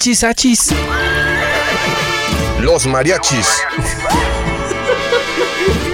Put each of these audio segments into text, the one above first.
Achis, achis. Los mariachis.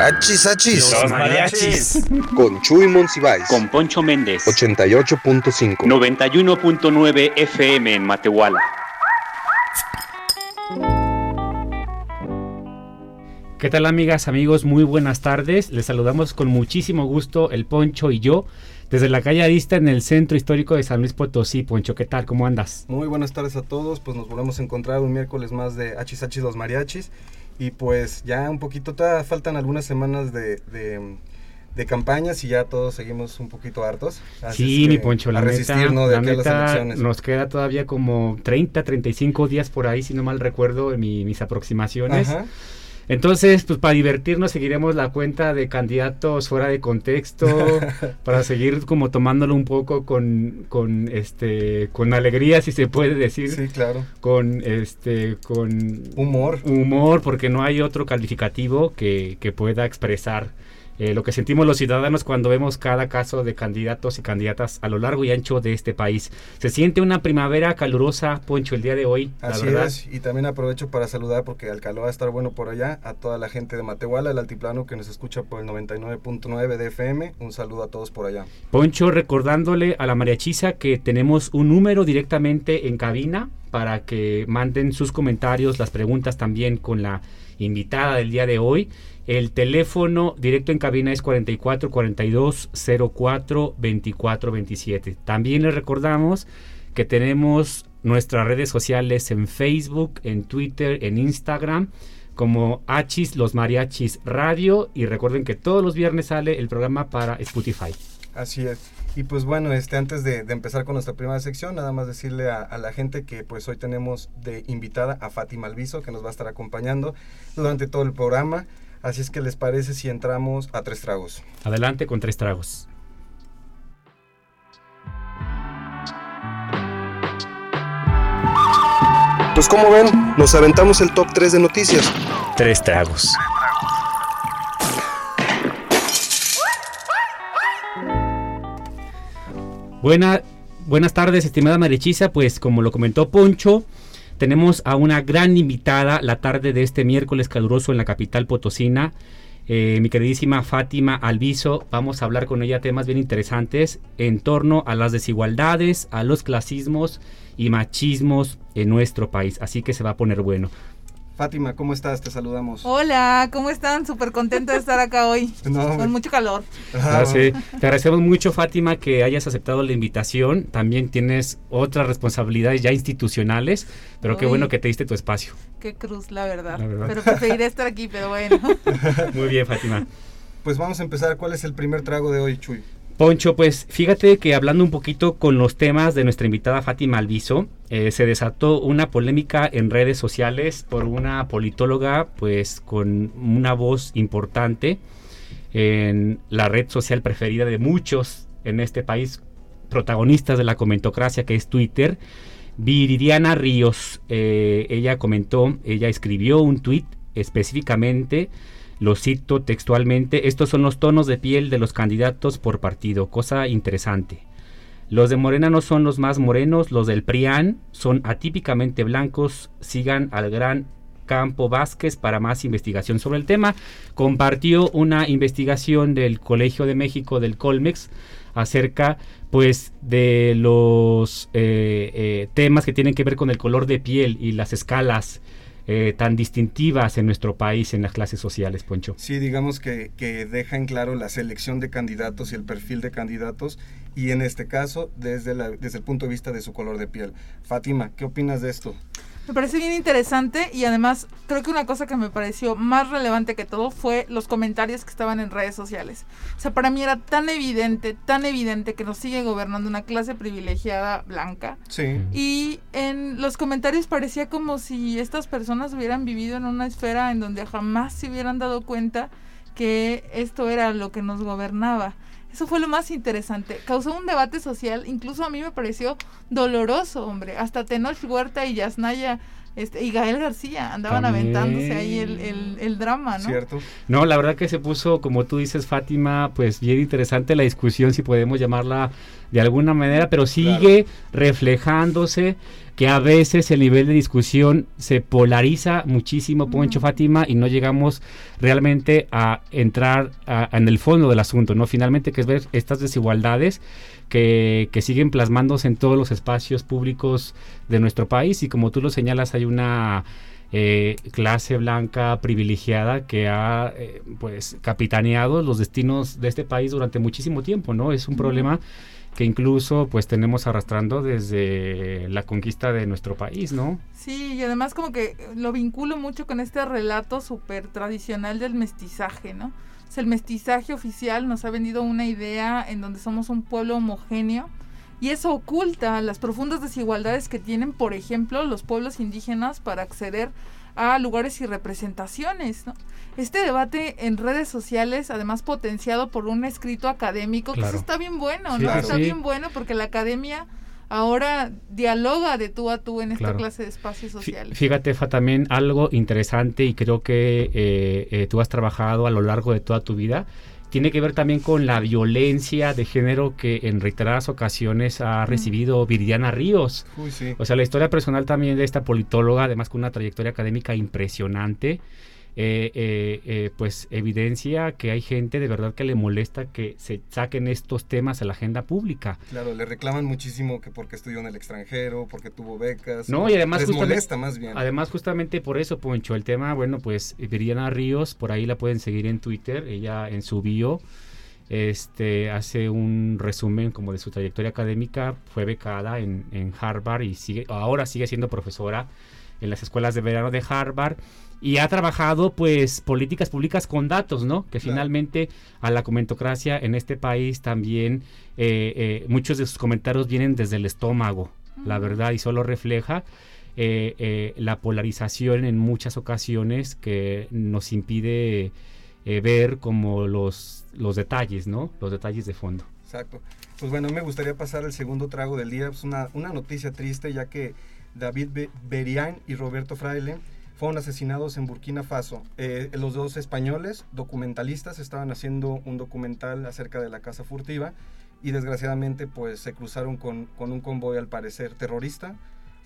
Achis, achis. mariachis Con Chuy Monsiváis. con Poncho Méndez 88.5. 91.9 FM en Matehuala. ¿Qué tal amigas, amigos? Muy buenas tardes. Les saludamos con muchísimo gusto el Poncho y yo desde la calle Arista en el centro histórico de San Luis Potosí. Poncho, ¿qué tal? ¿Cómo andas? Muy buenas tardes a todos, pues nos volvemos a encontrar un miércoles más de Hachis Hachis los Mariachis y pues ya un poquito, todavía faltan algunas semanas de, de, de campañas y ya todos seguimos un poquito hartos. Así sí, es mi Poncho, la a neta, resistirnos de la aquí a las neta, elecciones. nos queda todavía como 30, 35 días por ahí, si no mal recuerdo, en mi- mis aproximaciones. Ajá. Entonces, pues para divertirnos seguiremos la cuenta de candidatos fuera de contexto, para seguir como tomándolo un poco con, con este con alegría, si se puede decir, Sí, claro. con este con Humor. humor, porque no hay otro calificativo que, que pueda expresar eh, lo que sentimos los ciudadanos cuando vemos cada caso de candidatos y candidatas a lo largo y ancho de este país. Se siente una primavera calurosa, Poncho, el día de hoy, Así la verdad. es, y también aprovecho para saludar porque al calor va a estar bueno por allá, a toda la gente de Matehuala, el altiplano que nos escucha por el 99.9 de FM, un saludo a todos por allá. Poncho, recordándole a la mariachisa que tenemos un número directamente en cabina para que manden sus comentarios, las preguntas también con la invitada del día de hoy. El teléfono directo en cabina es 44 42 04 24 27. También les recordamos que tenemos nuestras redes sociales en Facebook, en Twitter, en Instagram como Hachis Los Mariachis Radio y recuerden que todos los viernes sale el programa para Spotify. Así es. Y pues bueno, este, antes de, empezar con nuestra primera sección, nada más decirle a, a la gente que pues hoy tenemos de invitada a Fátima Alviso, que nos va a estar acompañando durante todo el programa. Así es que les parece si entramos a tres tragos. Adelante con tres tragos. Pues como ven, nos aventamos el top 3 de noticias. Tres tragos. Buena, buenas tardes, estimada Marichisa. Pues como lo comentó Poncho, tenemos a una gran invitada la tarde de este miércoles caluroso en la capital potosina. Eh, mi queridísima Fátima Alviso, vamos a hablar con ella temas bien interesantes en torno a las desigualdades, a los clasismos y machismos en nuestro país. Así que se va a poner bueno. Fátima, ¿cómo estás? Te saludamos. Hola, ¿cómo están? Súper contenta de estar acá hoy. No. Con mucho calor. Ah, sí. Te agradecemos mucho, Fátima, que hayas aceptado la invitación. También tienes otras responsabilidades ya institucionales, pero qué Uy. bueno que te diste tu espacio. Qué cruz, la verdad. La verdad. Pero preferiré estar aquí, pero bueno. Muy bien, Fátima. Pues vamos a empezar. ¿Cuál es el primer trago de hoy, Chuy? Poncho, pues fíjate que hablando un poquito con los temas de nuestra invitada Fátima Alviso, eh, se desató una polémica en redes sociales por una politóloga, pues con una voz importante en la red social preferida de muchos en este país, protagonistas de la comentocracia, que es Twitter. Viridiana Ríos, eh, ella comentó, ella escribió un tweet específicamente lo cito textualmente, estos son los tonos de piel de los candidatos por partido, cosa interesante. Los de Morena no son los más morenos, los del PRIAN son atípicamente blancos, sigan al gran Campo Vázquez para más investigación sobre el tema. Compartió una investigación del Colegio de México, del Colmex, acerca pues de los eh, eh, temas que tienen que ver con el color de piel y las escalas eh, tan distintivas en nuestro país en las clases sociales, Poncho. Sí, digamos que, que deja en claro la selección de candidatos y el perfil de candidatos y en este caso desde, la, desde el punto de vista de su color de piel. Fátima, ¿qué opinas de esto? Me parece bien interesante y además creo que una cosa que me pareció más relevante que todo fue los comentarios que estaban en redes sociales. O sea, para mí era tan evidente, tan evidente que nos sigue gobernando una clase privilegiada blanca. Sí. Y en los comentarios parecía como si estas personas hubieran vivido en una esfera en donde jamás se hubieran dado cuenta que esto era lo que nos gobernaba. Eso fue lo más interesante. Causó un debate social, incluso a mí me pareció doloroso, hombre. Hasta Tenoch Huerta y Yasnaya este, y Gael García andaban También. aventándose ahí el, el, el drama, ¿no? Cierto. No, la verdad que se puso, como tú dices, Fátima, pues bien interesante la discusión, si podemos llamarla de alguna manera, pero sigue reflejándose que a veces el nivel de discusión se polariza muchísimo, Poncho. Fátima, y no llegamos realmente a entrar a- en el fondo del asunto, ¿no? Finalmente, que es ver estas desigualdades que, que siguen plasmándose en todos los espacios públicos de nuestro país, y como tú lo señalas, hay una eh, clase blanca privilegiada que ha eh, pues capitaneado los destinos de este país durante muchísimo tiempo, ¿no? Es un problema que incluso pues tenemos arrastrando desde la conquista de nuestro país, ¿no? Sí, y además como que lo vinculo mucho con este relato súper tradicional del mestizaje, ¿no? O sea, el mestizaje oficial nos ha vendido una idea en donde somos un pueblo homogéneo y eso oculta las profundas desigualdades que tienen, por ejemplo, los pueblos indígenas para acceder a lugares y representaciones, ¿no? Este debate en redes sociales, además potenciado por un escrito académico, que eso está bien bueno, ¿no? Está bien bueno porque la academia ahora dialoga de tú a tú en esta Claro. clase de espacios sociales. Fíjate, Fa, también algo interesante y creo que eh, eh, tú has trabajado a lo largo de toda tu vida. Tiene que ver también con la violencia de género que en reiteradas ocasiones ha recibido Viridiana Ríos. Uy, sí. O sea, la historia personal también de esta politóloga, además con una trayectoria académica impresionante, eh, eh, eh, pues evidencia que hay gente de verdad que le molesta que se saquen estos temas a la agenda pública. Claro, le reclaman muchísimo que porque estudió en el extranjero, porque tuvo becas. No, y además Les molesta más bien. Además, justamente por eso, Poncho, el tema, bueno, pues Viridiana Ríos, por ahí la pueden seguir en Twitter, ella en su bio, este, hace un resumen como de su trayectoria académica, fue becada en, en Harvard y sigue, ahora sigue siendo profesora en las escuelas de verano de Harvard y ha trabajado pues políticas públicas con datos, ¿no? Que Claro. finalmente a la comentocracia en este país también eh, eh, muchos de sus comentarios vienen desde el estómago, la verdad, y solo refleja eh, eh, la polarización en muchas ocasiones que nos impide eh, ver como los, los detalles, ¿no? Los detalles de fondo. Exacto. Pues bueno, me gustaría pasar al segundo trago del día. Es una, una noticia triste ya que David Be- Berian y Roberto Fraile fueron asesinados en Burkina Faso. Eh, los dos españoles, documentalistas, estaban haciendo un documental acerca de la casa furtiva y desgraciadamente pues se cruzaron con, con un convoy al parecer terrorista.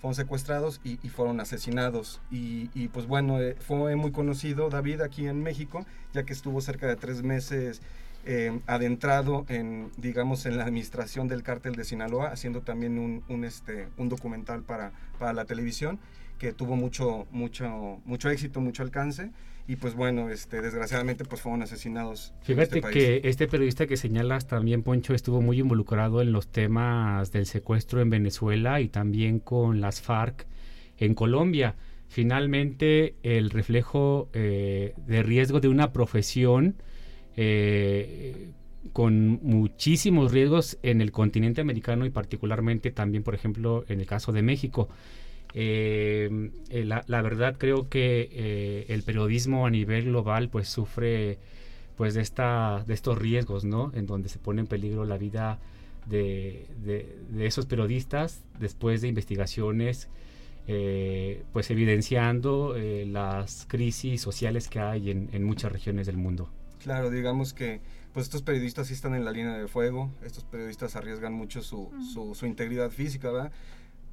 Fueron secuestrados y, fueron asesinados. Y, pues bueno, eh, fue muy conocido David aquí en México, ya que estuvo cerca de tres meses eh, adentrado en, digamos, en la administración del cártel de Sinaloa, haciendo también un, un, este, documental para, para la televisión que tuvo mucho, mucho, mucho éxito, mucho alcance. Y pues bueno, este, desgraciadamente pues fueron asesinados. Fíjate este país. que este periodista que señalas también, Poncho, estuvo muy involucrado en los temas del secuestro en Venezuela y también con las FARC en Colombia. Finalmente, el reflejo eh, de riesgo de una profesión eh, con muchísimos riesgos en el continente americano y particularmente también, por ejemplo, en el caso de México. Eh, eh, la, la verdad creo que eh, el periodismo a nivel global pues sufre pues de esta de estos riesgos no en donde se pone en peligro la vida de, de- de esos periodistas después de investigaciones eh, pues evidenciando eh, las crisis sociales que hay en, en muchas regiones del mundo. Claro, digamos que pues estos periodistas sí están en la línea de fuego, estos periodistas arriesgan mucho su, su, su integridad física, ¿verdad?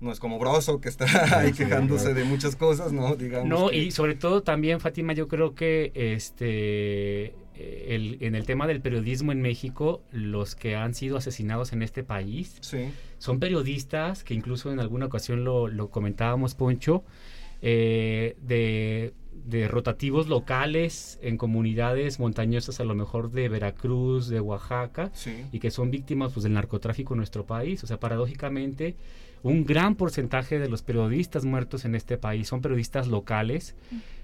No es como Broso que está ahí quejándose de muchas cosas, ¿no? Digamos No, que- y sobre todo también, Fátima, yo creo que este el- en el tema del periodismo en México, los que han sido asesinados en este país Sí, son periodistas que incluso en alguna ocasión lo, lo comentábamos, Poncho, eh, de, de rotativos locales en comunidades montañosas, a lo mejor de Veracruz, de Oaxaca, sí. y que son víctimas pues, del narcotráfico en nuestro país. O sea, paradójicamente, un gran porcentaje de los periodistas muertos en este país son periodistas locales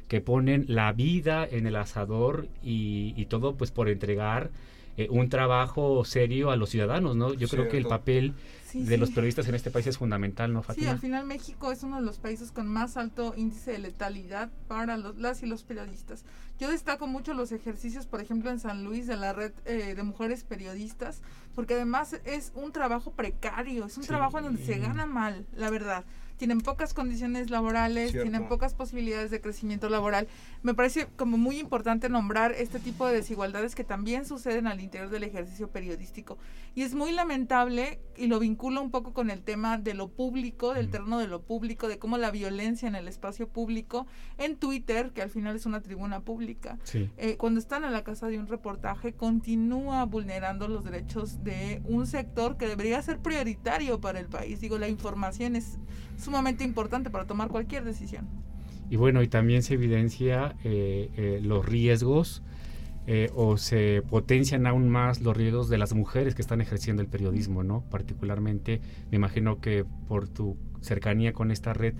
que ponen la vida en el asador y, y todo pues por entregar eh, un trabajo serio a los ciudadanos, ¿no? Yo creo que el papel Sí, de sí. los periodistas en este país es fundamental, ¿no, Sí, Fátima? al final México es uno de los países con más alto índice de letalidad para los, las y los periodistas. Yo destaco mucho los ejercicios, por ejemplo, en San Luis de la red eh, de mujeres periodistas, porque además es un trabajo precario, es un Sí. trabajo en donde se gana mal, la verdad. Tienen pocas condiciones laborales, Cierto. tienen pocas posibilidades de crecimiento laboral. Me parece como muy importante nombrar este tipo de desigualdades que también suceden al interior del ejercicio periodístico. Y es muy lamentable, y lo vinculo un poco con el tema de lo público, del Mm. terreno de lo público, de cómo la violencia en el espacio público, en Twitter, que al final es una tribuna pública, Sí. eh, cuando están en la casa de un reportaje, continúa vulnerando los derechos de un sector que debería ser prioritario para el país. Digo, la información es sumamente importante para tomar cualquier decisión. Y bueno, y también se evidencia eh, eh, los riesgos eh, o se potencian aún más los riesgos de las mujeres que están ejerciendo el periodismo, ¿no? Particularmente, me imagino que por tu cercanía con esta red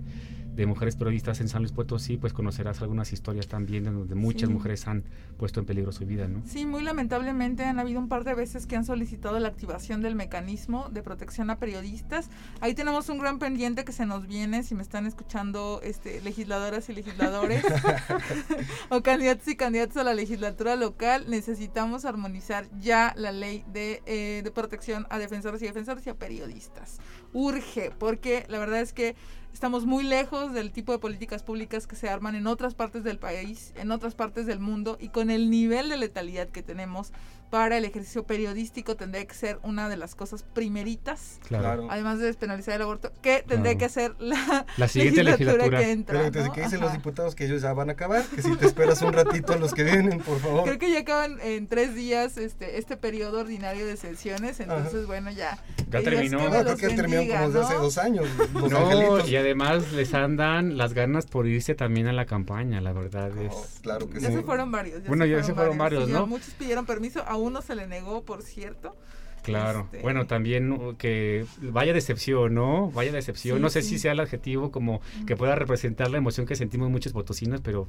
de mujeres periodistas en San Luis Potosí, pues conocerás algunas historias también en donde muchas Sí. mujeres han puesto en peligro su vida, ¿no? Sí, muy lamentablemente han habido un par de veces que han solicitado la activación del mecanismo de protección a periodistas. Ahí tenemos un gran pendiente que se nos viene, si me están escuchando este, legisladoras y legisladores o candidatos y candidatos a la legislatura local, necesitamos armonizar ya la ley de, eh, de protección a defensores y defensores y a periodistas. Urge, porque la verdad es que estamos muy lejos del tipo de políticas públicas que se arman en otras partes del país, en otras partes del mundo y con el nivel de letalidad que tenemos para el ejercicio periodístico tendría que ser una de las cosas primeritas, Claro. además de despenalizar el aborto, que tendría Claro. que hacer la, La siguiente legislatura. que entra. Pero entonces, ¿no? ¿qué dicen los diputados? Que ellos ya van a acabar, que si te esperas un ratito a los que vienen, por favor. Creo que ya acaban en tres días este este periodo ordinario de sesiones, entonces bueno, ya. Ya terminó. que No, creo que terminado bendiga, como desde hace dos años. Los No, angelitos. y además les andan las ganas por irse también a la campaña, la verdad No, es... claro que Ya sí. se fueron varios. Bueno, ya se fueron varios, sí, ¿no? ya Muchos pidieron permiso, a uno se le negó, por cierto. Claro. Este- Bueno, también que vaya decepción, ¿no? Vaya decepción. Sí, no sé sí. si sea el adjetivo como que pueda representar la emoción que sentimos muchos potosinos, pero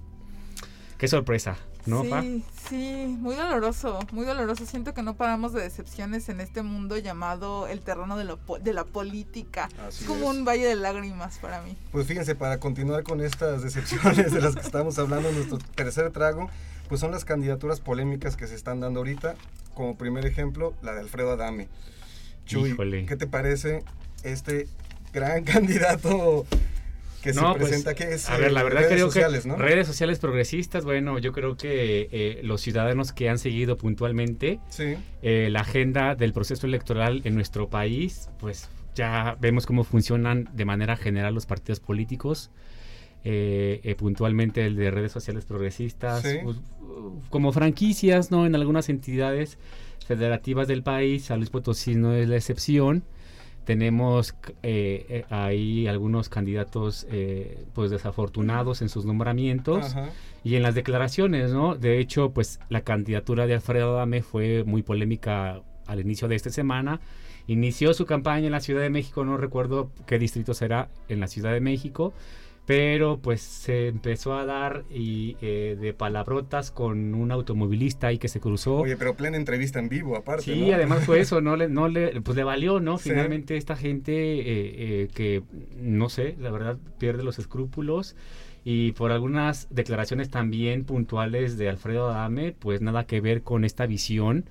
qué sorpresa, ¿no, Fa? Sí, sí, muy doloroso, muy doloroso. Siento que no paramos de decepciones en este mundo llamado el terreno de, lo de la política. Así es como es. un valle de lágrimas para mí. Pues fíjense, para continuar con estas decepciones de las que estamos hablando, nuestro tercer trago, pues son las candidaturas polémicas que se están dando ahorita. Como primer ejemplo, la de Alfredo Adame. Chuy, Híjole. ¿qué te parece este gran candidato que No, se pues, presenta que es a ver, la eh, verdad redes creo sociales, que ¿no? redes sociales progresistas, bueno, yo creo que eh, los ciudadanos que han seguido puntualmente Sí, eh, la agenda del proceso electoral en nuestro país, pues ya vemos cómo funcionan de manera general los partidos políticos. eh, eh, puntualmente el de redes sociales progresistas, Sí. pues, como franquicias, ¿no? En algunas entidades federativas del país, San Luis Potosí no es la excepción. Tenemos eh, eh, ahí algunos candidatos eh, pues desafortunados en sus nombramientos ajá. y en las declaraciones, ¿no? De hecho, pues la candidatura de Alfredo Adame fue muy polémica al inicio de esta semana. Inició su campaña en la Ciudad de México, no recuerdo qué distrito será en la Ciudad de México, pero pues se empezó a dar y eh, de palabrotas con un automovilista ahí que se cruzó. Oye, pero plena entrevista en vivo, aparte. Sí, ¿no? además fue eso, no le, no le, pues le valió, ¿no? Sí. Finalmente esta gente eh, eh, que, no sé, la verdad pierde los escrúpulos y por algunas declaraciones también puntuales de Alfredo Adame, pues nada que ver con esta visión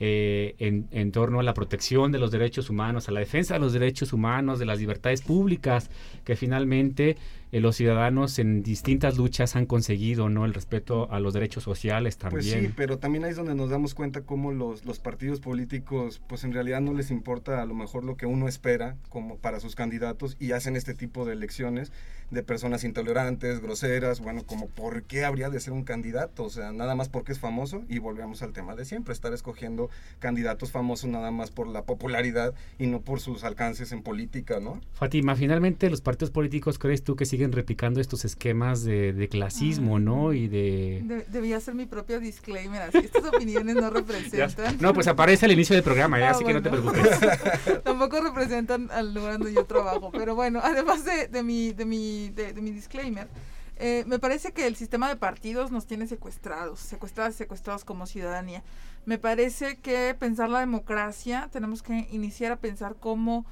eh, en, en torno a la protección de los derechos humanos, a la defensa de los derechos humanos, de las libertades públicas, que finalmente eh, los ciudadanos en distintas luchas han conseguido, ¿no? El respeto a los derechos sociales también. Pues sí, pero también ahí es donde nos damos cuenta cómo los, los partidos políticos, pues en realidad no les importa a lo mejor lo que uno espera como para sus candidatos y hacen este tipo de elecciones de personas intolerantes, groseras, bueno, como por qué habría de ser un candidato, o sea, nada más porque es famoso y volvemos al tema de siempre, estar escogiendo candidatos famosos nada más por la popularidad y no por sus alcances en política, ¿no? Fátima, finalmente los partidos políticos, ¿crees tú que siguen siguen replicando estos esquemas de, de clasismo, ¿no? Y de... De- debía ser mi propio disclaimer, así estas opiniones no representan. No, pues aparece al inicio del programa, ya, Ah, así que no te bueno. preocupes. Tampoco representan al lugar donde yo trabajo. Pero bueno, además de, de mi, de, mi, de, mi disclaimer, eh, me parece que el sistema de partidos nos tiene secuestrados, secuestrados, secuestrados como ciudadanía. Me parece que pensar la democracia, tenemos que iniciar a pensar cómo,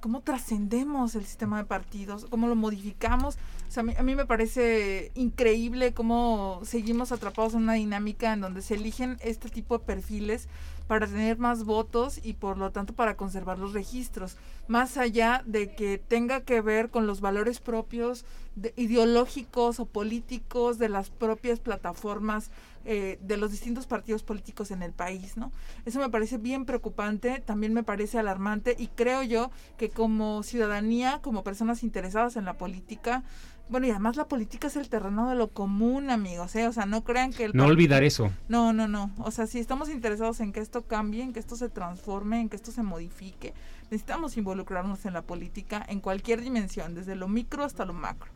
cómo trascendemos el sistema de partidos, cómo lo modificamos. O sea, a mí, a mí me parece increíble cómo seguimos atrapados en una dinámica en donde se eligen este tipo de perfiles para tener más votos y por lo tanto para conservar los registros, más allá de que tenga que ver con los valores propios de- ideológicos o políticos de las propias plataformas eh, de los distintos partidos políticos en el país, ¿no? Eso me parece bien preocupante, también me parece alarmante y creo yo que como ciudadanía, como personas interesadas en la política, bueno, y además la política es el terreno de lo común, amigos, ¿eh? O sea, no crean que el No olvidar eso. no, no, no. O sea, si estamos interesados en que esto cambie, en que esto se transforme, en que esto se modifique, necesitamos involucrarnos en la política en cualquier dimensión, desde lo micro hasta lo macro.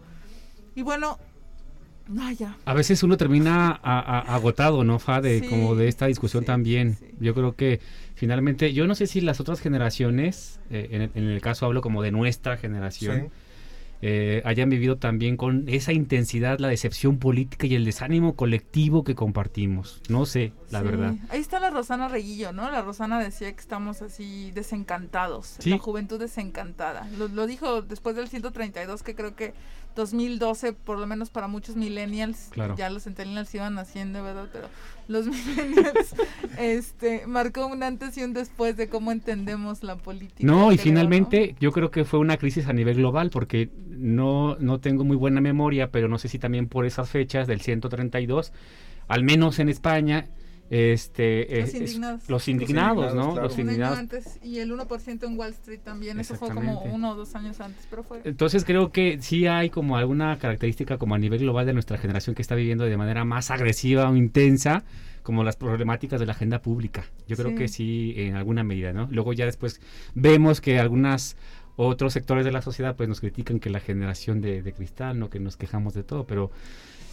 Y bueno, ya. A veces uno termina a- a- agotado, ¿no, Fa? De, Sí, como de esta discusión sí, también. sí. Yo creo que finalmente, yo no sé si las otras generaciones, eh, en, el, en el caso hablo como de nuestra generación, Sí. eh, hayan vivido también con esa intensidad la decepción política y el desánimo colectivo que compartimos. No sé, la Sí. verdad. Ahí está la Rosana Reguillo, ¿no? La Rosana decía que estamos así desencantados, Sí. la juventud desencantada. Lo, lo dijo después del 132, que creo que 2012, por lo menos para muchos millennials, Claro. ya los centennials iban naciendo, ¿verdad? Pero los millennials, este, marcó un antes y un después de cómo entendemos la política. No, y creo, finalmente yo creo que fue una crisis a nivel global porque no, no tengo muy buena memoria, pero no sé si también por esas fechas del 132, al menos en España, este, Los es- es- indignados. los indignados, ¿no? claro. Los Un año indignados. antes y el 1% en Wall Street también, eso fue como uno o dos años antes, pero fue... Entonces creo que sí hay como alguna característica como a nivel global de nuestra generación que está viviendo de manera más agresiva o intensa como las problemáticas de la agenda pública. Yo creo Sí. que sí en alguna medida, ¿no? Luego ya después vemos que algunas otros sectores de la sociedad pues nos critican que la generación de, de cristal, no que nos quejamos de todo, pero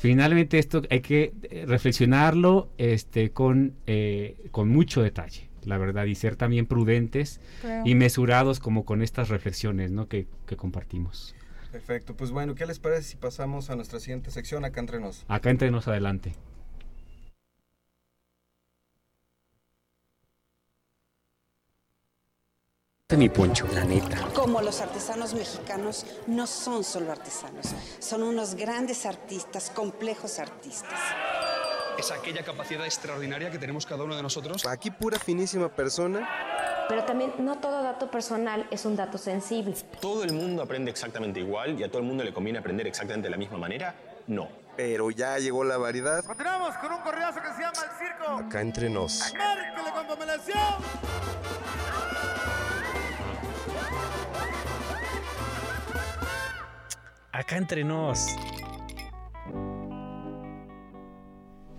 finalmente esto hay que eh, reflexionarlo este con eh, con mucho detalle, la verdad, y ser también prudentes y mesurados como con estas reflexiones, ¿no? que, que compartimos. Perfecto, pues bueno, ¿qué les parece si pasamos a nuestra siguiente sección acá entre nos? Acá entrenos adelante. Mi poncho, la neta. Como los artesanos mexicanos no son solo artesanos, son unos grandes artistas, complejos artistas. es aquella capacidad extraordinaria que tenemos cada uno de nosotros. Aquí pura finísima persona. Pero también no todo dato personal es un dato sensible. ¿Todo el mundo aprende exactamente igual y a todo el mundo le conviene aprender exactamente de la misma manera? No. Pero ya llegó la variedad. Continuamos con un correazo que se llama El Circo. Acá entre nos. Márquele con Acá entre nos.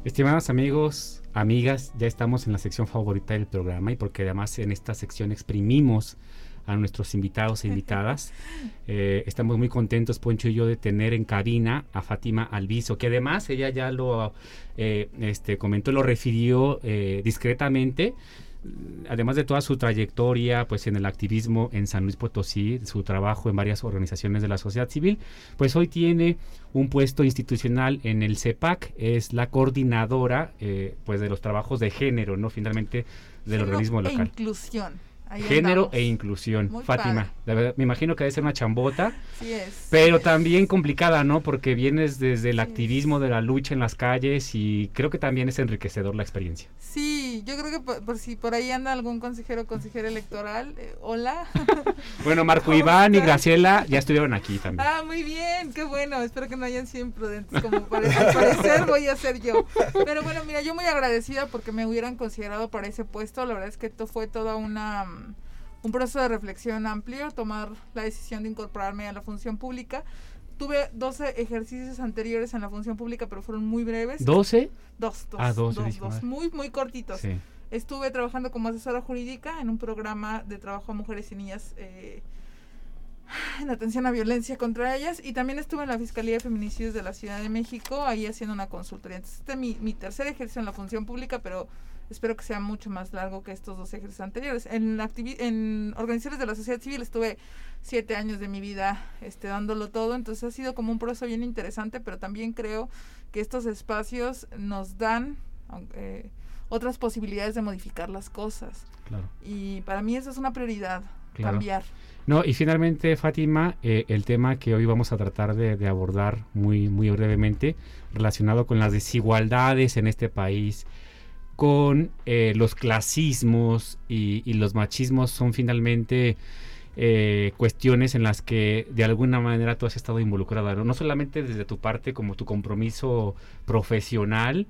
Estimados amigos, amigas, ya estamos en la sección favorita del programa y porque además en esta sección exprimimos a nuestros invitados e invitadas. Eh, estamos muy contentos, Poncho y yo, de tener en cabina a Fátima Alviso, que además ella ya lo eh, este, comentó, lo refirió eh, discretamente. Además de toda su trayectoria pues en el activismo en San Luis Potosí, su trabajo en varias organizaciones de la sociedad civil, pues hoy tiene un puesto institucional en el CEPAC, es la coordinadora eh, pues de los trabajos de género, no finalmente del Género organismo e local. inclusión. Ahí Género andamos. e inclusión. Muy Fátima, la verdad, me imagino que debe ser una chambota, Sí es. pero sí es. también complicada, ¿no? Porque vienes desde el Sí. activismo de la lucha en las calles y creo que también es enriquecedor la experiencia. Sí, yo creo que por, por si por ahí anda algún consejero o consejera electoral, eh, hola. Bueno, Marco ¿Cómo Iván y? Graciela ya estuvieron aquí también. Ah, muy bien, qué bueno. Espero que no hayan sido imprudentes como. Al parecer voy a ser yo. Pero bueno, mira, yo muy agradecida porque me hubieran considerado para ese puesto. La verdad es que esto fue toda una un proceso de reflexión amplio, tomar la decisión de incorporarme a la función pública. Tuve 12 ejercicios anteriores en la función pública, pero fueron muy breves. ¿12? Dos, dos, Ah, dos, dos, dije, dos, muy, muy cortitos. Sí. Estuve trabajando como asesora jurídica en un programa de trabajo a mujeres y niñas eh, en atención a violencia contra ellas y también estuve en la Fiscalía de Feminicidios de la Ciudad de México, ahí haciendo una consultoría. Entonces, este es mi, mi tercer ejercicio en la función pública, pero espero que sea mucho más largo que estos dos ejercicios anteriores. En, en organizaciones de la sociedad civil estuve siete años de mi vida este, dándolo todo, entonces ha sido como un proceso bien interesante, pero también creo que estos espacios nos dan eh, otras posibilidades de modificar las cosas. Y para mí eso es una prioridad, cambiar. No, y finalmente, Fátima, eh, el tema que hoy vamos a tratar de, abordar muy, muy brevemente, relacionado con las desigualdades en este país, con eh, los clasismos y, los machismos, son finalmente eh, cuestiones en las que de alguna manera tú has estado involucrada, ¿no? solamente desde tu parte como tu compromiso profesional,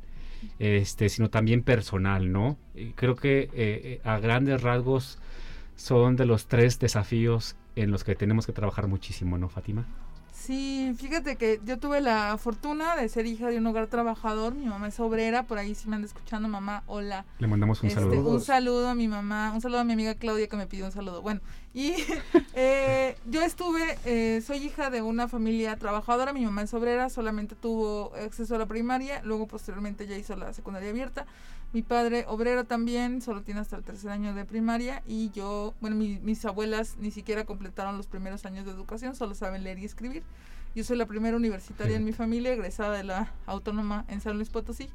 este, sino también personal, ¿no? creo que a grandes rasgos son de los tres desafíos en los que tenemos que trabajar muchísimo, ¿no, Fátima? Sí, fíjate que yo tuve la fortuna de ser hija de un hogar trabajador. Mi mamá es obrera, por ahí si me anda escuchando, mamá, hola. Le mandamos un este, saludo. Un saludo a mi mamá, un saludo a mi amiga Claudia que me pidió un saludo. Bueno, y eh, yo estuve, eh, soy hija de una familia trabajadora, mi mamá es obrera, solamente tuvo acceso a la primaria, luego posteriormente ya hizo la secundaria abierta. Mi padre, obrero también, solo tiene hasta el tercer año de primaria y yo, bueno, mis abuelas ni siquiera completaron los primeros años de educación, solo saben leer y escribir. Yo soy la primera universitaria en mi familia, egresada de la Autónoma en San Luis Potosí,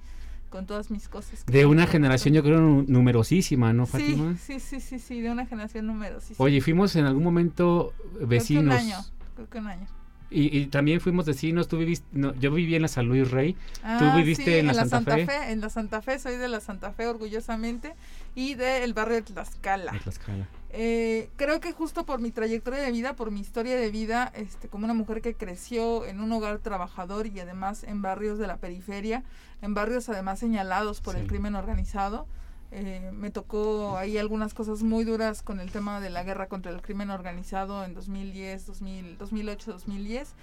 con todas mis cosas. De una generación yo creo numerosísima, ¿no, Fátima? Sí, sí, sí, sí, de una generación numerosísima. Oye, fuimos en algún momento vecinos. Creo que un año, creo que un año. Y, también fuimos vecinos, tú viviste, no, yo viví en la San Luis Rey, tú ah, viviste en, la Santa, Fe? En la Santa Fe, soy de la Santa Fe orgullosamente y del barrio de Tlaxcala. Tlaxcala. Eh, creo que justo por mi trayectoria de vida, por mi historia de vida, este, como una mujer que creció en un hogar trabajador y además en barrios de la periferia, en barrios además señalados por el crimen organizado, eh, me tocó ahí algunas cosas muy duras con el tema de la guerra contra el crimen organizado en 2010, 2008, 2010.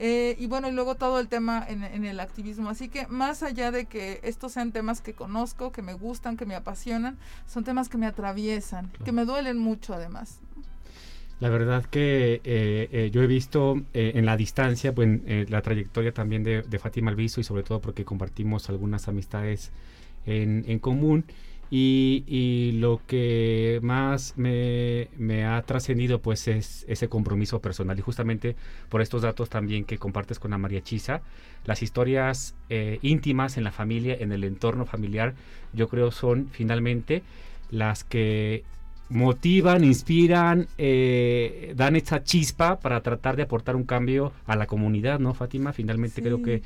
y bueno, y luego todo el tema en, el activismo. Así que más allá de que estos sean temas que conozco, que me gustan, que me apasionan, son temas que me atraviesan, que me duelen mucho además. La verdad que eh, eh, yo he visto en la distancia pues, la trayectoria también de, de Fátima Alviso y sobre todo porque compartimos algunas amistades en, en común. Y, lo que más me, ha trascendido pues es ese compromiso personal y justamente por estos datos también que compartes con la María Chisa, las historias eh, íntimas en la familia, en el entorno familiar, yo creo son finalmente las que motivan, inspiran, eh, dan esa chispa para tratar de aportar un cambio a la comunidad, ¿no, Fátima? Finalmente creo que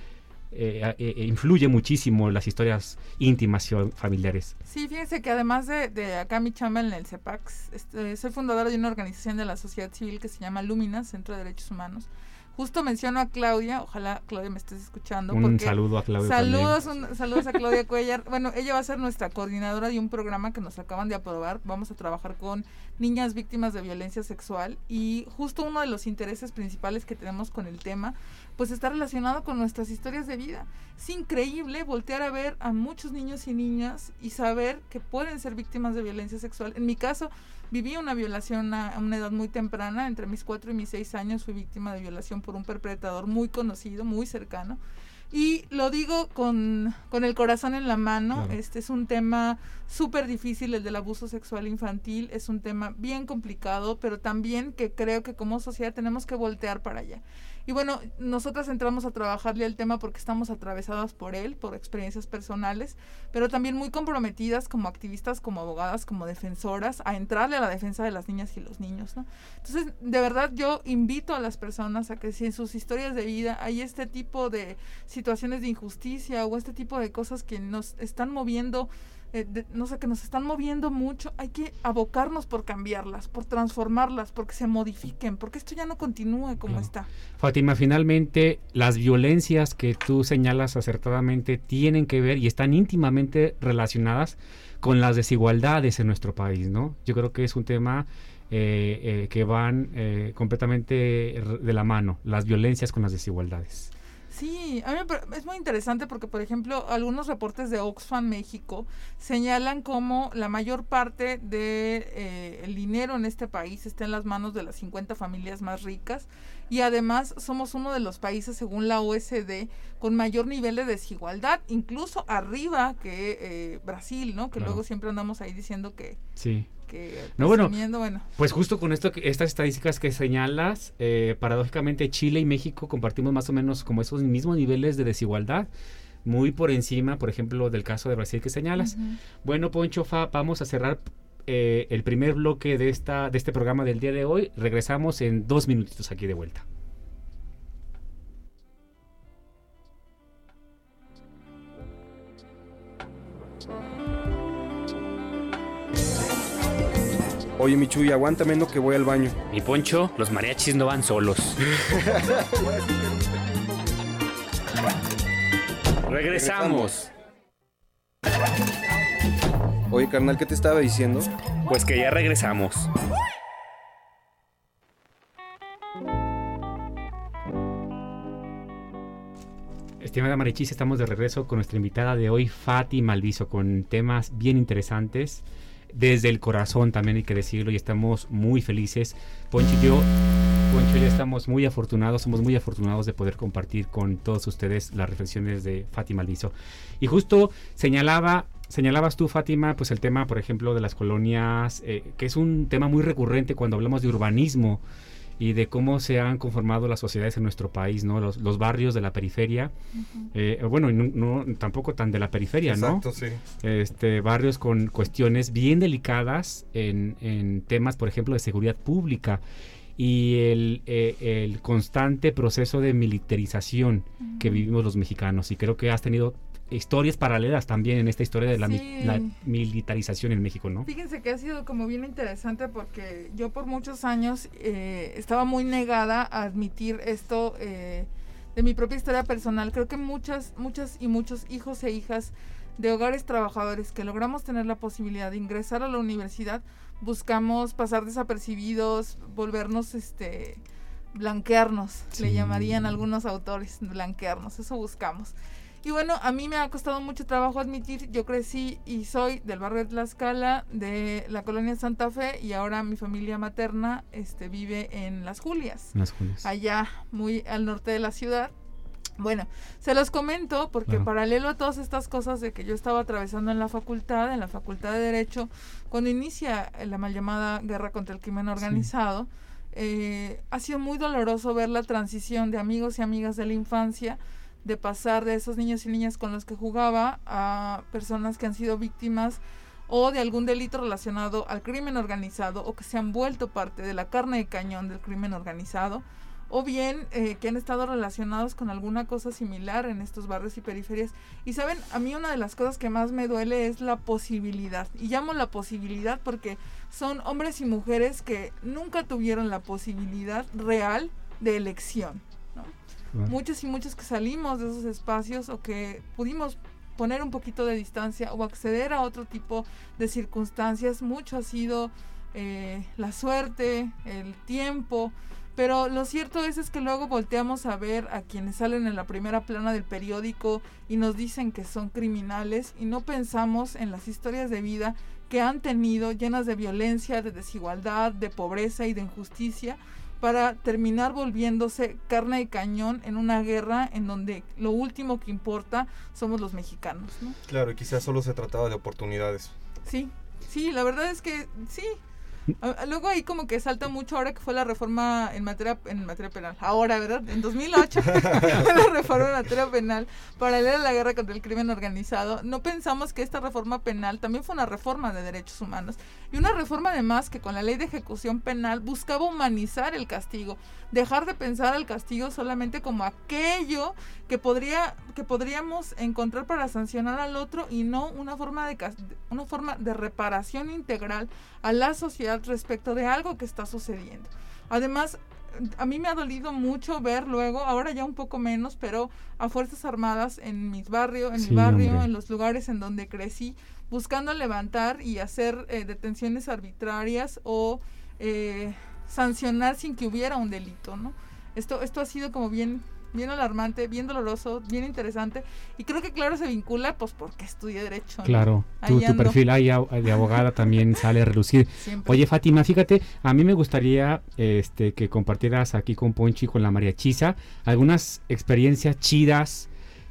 eh, eh, eh, influye muchísimo las historias íntimas y familiares. Sí, fíjense que además de, acá mi chamba en el CEPAX, este, soy fundadora de una organización de la sociedad civil que se llama Lumina, Centro de Derechos Humanos. Justo menciono a Claudia, ojalá Claudia me estés escuchando. Un saludo a Claudia. Saludos, saludos a Claudia Cuellar. Bueno, ella va a ser nuestra coordinadora de un programa que nos acaban de aprobar. Vamos a trabajar con niñas víctimas de violencia sexual y justo uno de los intereses principales que tenemos con el tema pues está relacionado con nuestras historias de vida. Es increíble voltear a ver a muchos niños y niñas y saber que pueden ser víctimas de violencia sexual. En mi caso, viví una violación a, una edad muy temprana, entre mis cuatro y mis seis años fui víctima de violación por un perpetrador muy conocido, muy cercano. Y lo digo con, con el corazón en la mano, este es un tema súper difícil, el del abuso sexual infantil, es un tema bien complicado, pero también que creo que como sociedad tenemos que voltear para allá. Y bueno, nosotras entramos a trabajarle el tema porque estamos atravesadas por él, por experiencias personales, pero también muy comprometidas como activistas, como abogadas, como defensoras, a entrarle a la defensa de las niñas y los niños. ¿no? Entonces, de verdad yo invito a las personas a que si en sus historias de vida hay este tipo de situaciones de injusticia o este tipo de cosas que nos están moviendo, eh, no sé, que nos están moviendo mucho, hay que abocarnos por cambiarlas, por transformarlas, porque se modifiquen, porque esto ya no continúe como está. Fátima, finalmente las violencias que tú señalas acertadamente tienen que ver y están íntimamente relacionadas con las desigualdades en nuestro país, ¿no? Yo creo que es un tema eh, eh, que van completamente de la mano, las violencias con las desigualdades. Sí, a mí es muy interesante porque, por ejemplo, algunos reportes de Oxfam México señalan cómo la mayor parte del de, eh, el dinero en este país está en las manos de las 50 familias más ricas y además somos uno de los países, según la OSD, con mayor nivel de desigualdad, incluso arriba que eh, Brasil, ¿no? Que luego siempre andamos ahí diciendo que... Sí. Que, no, bueno, pues justo con esto, estas estadísticas que señalas, eh, paradójicamente Chile y México compartimos más o menos como esos mismos niveles de desigualdad muy por encima, por ejemplo, del caso de Brasil que señalas. Bueno, Poncho Fa, vamos a cerrar eh, el primer bloque de, esta, de este programa del día de hoy. Regresamos en dos minutitos aquí de vuelta. Oye, Michuy, aguántame no que voy al baño. Mi poncho, los mariachis no van solos. Regresamos. Oye, carnal, ¿qué te estaba diciendo? Pues que ya regresamos. Estimada Marichis, estamos de regreso con nuestra invitada de hoy, Fati Malviso, con temas bien interesantes. Desde el corazón también hay que decirlo y estamos muy felices. Poncho y yo, Poncho ya estamos muy afortunados, somos muy afortunados de poder compartir con todos ustedes las reflexiones de Fati Malviso. Y justo señalaba Señalabas tú, Fátima, pues el tema, por ejemplo, de las colonias, eh, que es un tema muy recurrente cuando hablamos de urbanismo y de cómo se han conformado las sociedades en nuestro país, ¿no? Los, barrios de la periferia, eh, bueno, no, tampoco tan de la periferia, Exacto, ¿no? sí. Este, barrios con cuestiones bien delicadas en, en temas, por ejemplo, de seguridad pública y el, eh, el constante proceso de militarización que vivimos los mexicanos. Y creo que has tenido historias paralelas también en esta historia de la, militarización en México, ¿no? Fíjense que ha sido como bien interesante porque yo por muchos años eh, estaba muy negada a admitir esto eh, de mi propia historia personal. Creo que muchas, muchas y muchos hijos e hijas de hogares trabajadores que logramos tener la posibilidad de ingresar a la universidad, buscamos pasar desapercibidos, volvernos, este, blanquearnos, le llamarían algunos autores, blanquearnos, eso buscamos. Y bueno, a mí me ha costado mucho trabajo admitir, yo crecí y soy del barrio de Tlaxcala, de la colonia Santa Fe, y ahora mi familia materna este, vive en Las Julias, Las Julias. allá muy al norte de la ciudad. Bueno, se los comento porque paralelo a todas estas cosas de que yo estaba atravesando en la facultad, en la facultad de Derecho, cuando inicia la mal llamada guerra contra el crimen organizado, eh, ha sido muy doloroso ver la transición de amigos y amigas de la infancia de pasar de esos niños y niñas con los que jugaba a personas que han sido víctimas o de algún delito relacionado al crimen organizado o que se han vuelto parte de la carne de cañón del crimen organizado o bien eh, que han estado relacionados con alguna cosa similar en estos barrios y periferias. Y saben, a mí una de las cosas que más me duele es la posibilidad. Y llamo la posibilidad porque son hombres y mujeres que nunca tuvieron la posibilidad real de elección muchos y muchos que salimos de esos espacios o que pudimos poner un poquito de distancia o acceder a otro tipo de circunstancias, mucho ha sido eh, la suerte, el tiempo, pero lo cierto es, es que luego volteamos a ver a quienes salen en la primera plana del periódico y nos dicen que son criminales y no pensamos en las historias de vida que han tenido llenas de violencia, de desigualdad, de pobreza y de injusticia para terminar volviéndose carne de cañón en una guerra en donde lo último que importa somos los mexicanos. ¿no? Claro, y quizás solo se trataba de oportunidades. Sí, sí, la verdad es que sí, Luego ahí como que salta mucho ahora que fue la reforma en materia en materia penal. Ahora, ¿verdad? En 2008 fue la reforma en materia penal paralela a la guerra contra el crimen organizado. No pensamos que esta reforma penal también fue una reforma de derechos humanos y una reforma además que con la ley de ejecución penal buscaba humanizar el castigo, dejar de pensar al castigo solamente como aquello que podría que podríamos encontrar para sancionar al otro y no una forma de una forma de reparación integral a la sociedad respecto de algo que está sucediendo. Además, a mí me ha dolido mucho ver luego, ahora ya un poco menos, pero a Fuerzas Armadas en mis barrios, en mi barrio, en los lugares en donde crecí, buscando levantar y hacer eh, detenciones arbitrarias o eh, sancionar sin que hubiera un delito, ¿no? Esto, esto ha sido como bien bien alarmante, bien doloroso, bien interesante. Y creo que, claro, se vincula, pues, porque estudié Derecho. ¿no? Claro, tu, tu perfil ahí de abogada también sale a relucir. Siempre. Oye, Fátima, fíjate, a mí me gustaría este, que compartieras aquí con Ponchi y con la María Chisa algunas experiencias chidas